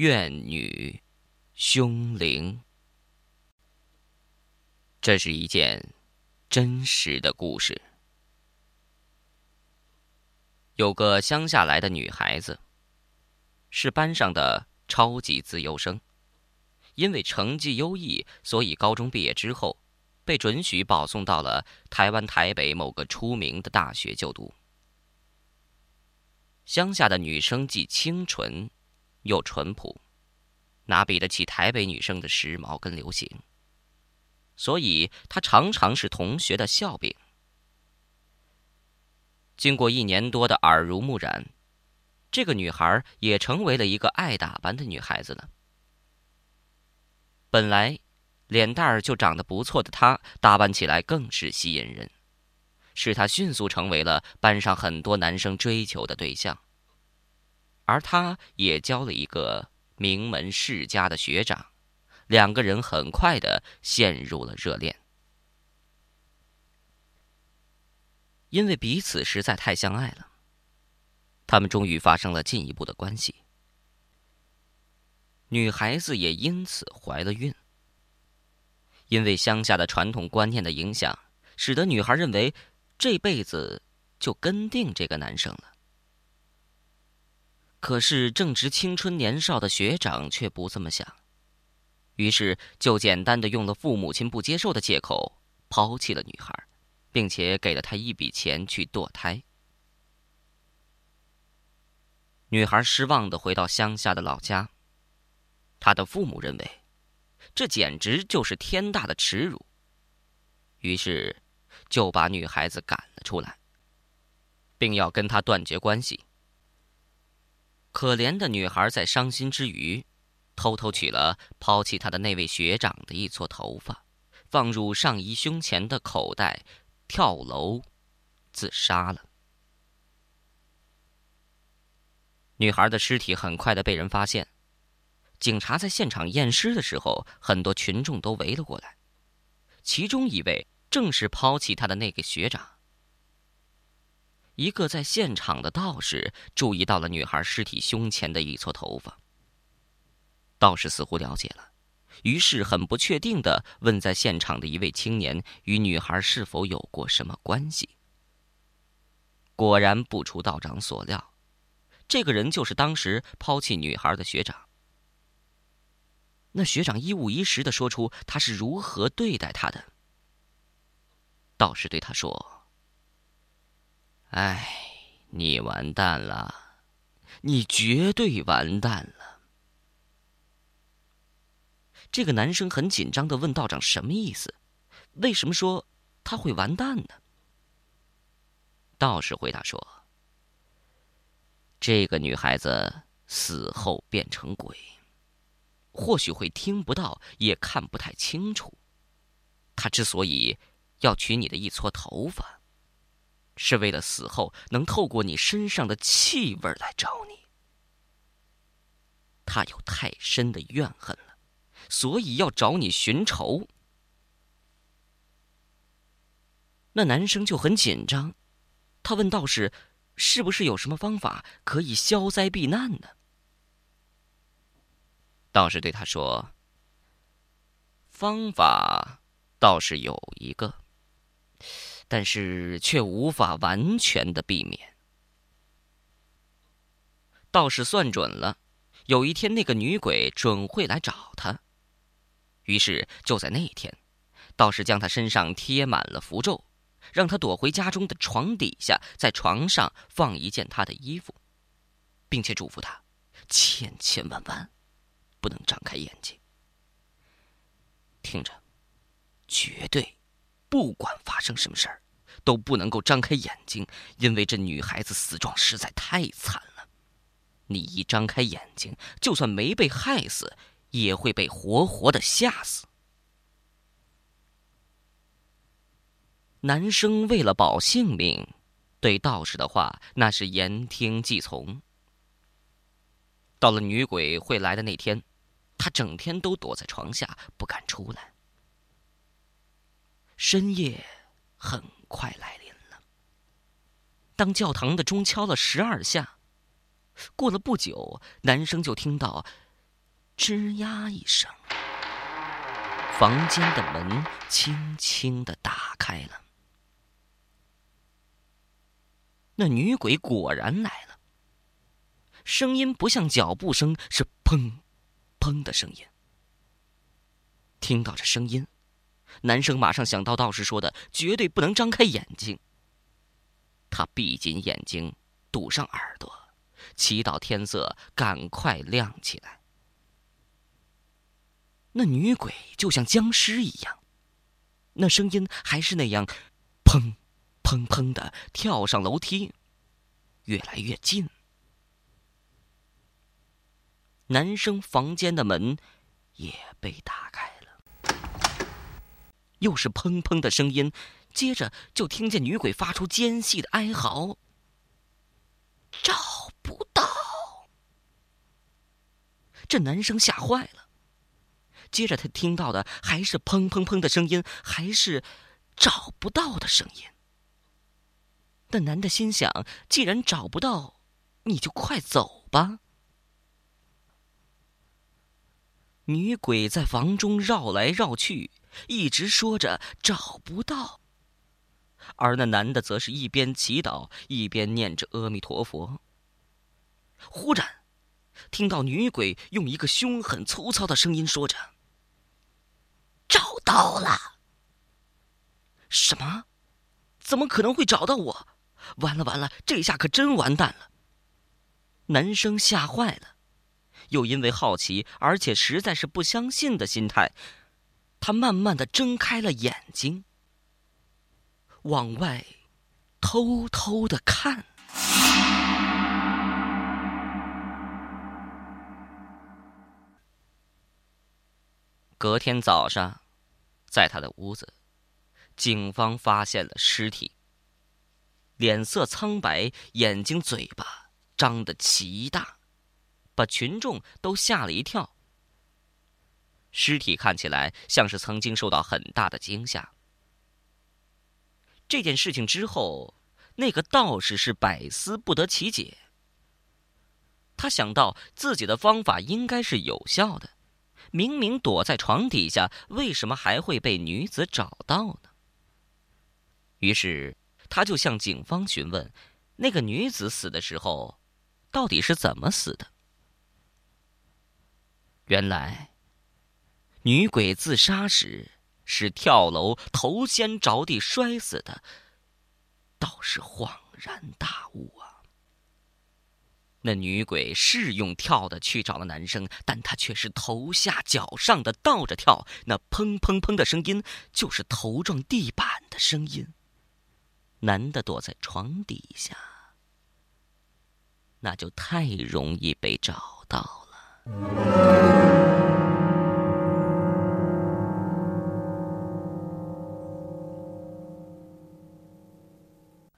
怨女凶灵。这是一件真实的故事。有个乡下来的女孩子，是班上的超级自优生，因为成绩优异，所以高中毕业之后，被准许保送到了台湾台北某个出名的大学就读。乡下的女生既清纯。又淳朴，哪比得起台北女生的时髦跟流行？所以她常常是同学的笑柄。经过一年多的耳濡目染，这个女孩也成为了一个爱打扮的女孩子了。本来脸蛋儿就长得不错的她，打扮起来更是吸引人，使她迅速成为了班上很多男生追求的对象。而他也交了一个名门世家的学长，两个人很快的陷入了热恋。因为彼此实在太相爱了，他们终于发生了进一步的关系。女孩子也因此怀了孕。因为乡下的传统观念的影响，使得女孩认为这辈子就跟定这个男生了。可是正值青春年少的学长却不这么想，于是就简单的用了父母亲不接受的借口抛弃了女孩，并且给了她一笔钱去堕胎。女孩失望的回到乡下的老家，她的父母认为这简直就是天大的耻辱，于是就把女孩子赶了出来，并要跟她断绝关系。可怜的女孩在伤心之余，偷偷取了抛弃她的那位学长的一撮头发，放入上衣胸前的口袋，跳楼自杀了。女孩的尸体很快的被人发现，警察在现场验尸的时候，很多群众都围了过来，其中一位正是抛弃她的那个学长。一个在现场的道士注意到了女孩尸体胸前的一撮头发。道士似乎了解了，于是很不确定的问在现场的一位青年与女孩是否有过什么关系。果然不出道长所料，这个人就是当时抛弃女孩的学长。那学长一五一十的说出他是如何对待他的。道士对他说。哎，你完蛋了，你绝对完蛋了。这个男生很紧张的问道长：“什么意思？为什么说他会完蛋呢？”道士回答说：“这个女孩子死后变成鬼，或许会听不到，也看不太清楚。她之所以要取你的一撮头发。”是为了死后能透过你身上的气味来找你。他有太深的怨恨了，所以要找你寻仇。那男生就很紧张，他问道士：“是不是有什么方法可以消灾避难呢？”道士对他说：“方法倒是有一个。”但是却无法完全的避免。道士算准了，有一天那个女鬼准会来找他，于是就在那一天，道士将他身上贴满了符咒，让他躲回家中的床底下，在床上放一件他的衣服，并且嘱咐他，千千万万不能张开眼睛。听着，绝对。不管发生什么事儿，都不能够张开眼睛，因为这女孩子死状实在太惨了。你一张开眼睛，就算没被害死，也会被活活的吓死。男生为了保性命，对道士的话那是言听计从。到了女鬼会来的那天，他整天都躲在床下，不敢出来。深夜很快来临了。当教堂的钟敲了十二下，过了不久，男生就听到吱呀一声，房间的门轻轻的打开了。那女鬼果然来了，声音不像脚步声，是砰砰的声音。听到这声音，男生马上想到道士说的“绝对不能张开眼睛”。他闭紧眼睛，堵上耳朵，祈祷天色赶快亮起来。那女鬼就像僵尸一样，那声音还是那样，砰，砰砰的跳上楼梯，越来越近。男生房间的门也被打开，又是砰砰的声音，接着就听见女鬼发出尖细的哀嚎：“找不到。”这男生吓坏了。接着他听到的还是砰砰砰的声音，还是找不到的声音。那男的心想：既然找不到，你就快走吧。女鬼在房中绕来绕去，一直说着找不到，而那男的则是一边祈祷，一边念着阿弥陀佛。忽然，听到女鬼用一个凶狠粗糙的声音说着。找到了？什么？怎么可能会找到我？完了完了，这下可真完蛋了！男生吓坏了，又因为好奇，而且实在是不相信的心态，他慢慢的睁开了眼睛，往外偷偷的看。隔天早上，在他的屋子，警方发现了尸体。脸色苍白，眼睛嘴巴张得奇大，把群众都吓了一跳。尸体看起来像是曾经受到很大的惊吓。这件事情之后，那个道士是百思不得其解。他想到自己的方法应该是有效的。明明躲在床底下，为什么还会被女子找到呢？于是，他就向警方询问，那个女子死的时候，到底是怎么死的？原来，女鬼自杀时是跳楼，头先着地摔死的。倒是恍然大悟啊！那女鬼是用跳的去找了男生，但她却是头下脚上的倒着跳，那砰砰砰的声音就是头撞地板的声音。男的躲在床底下，那就太容易被找到了。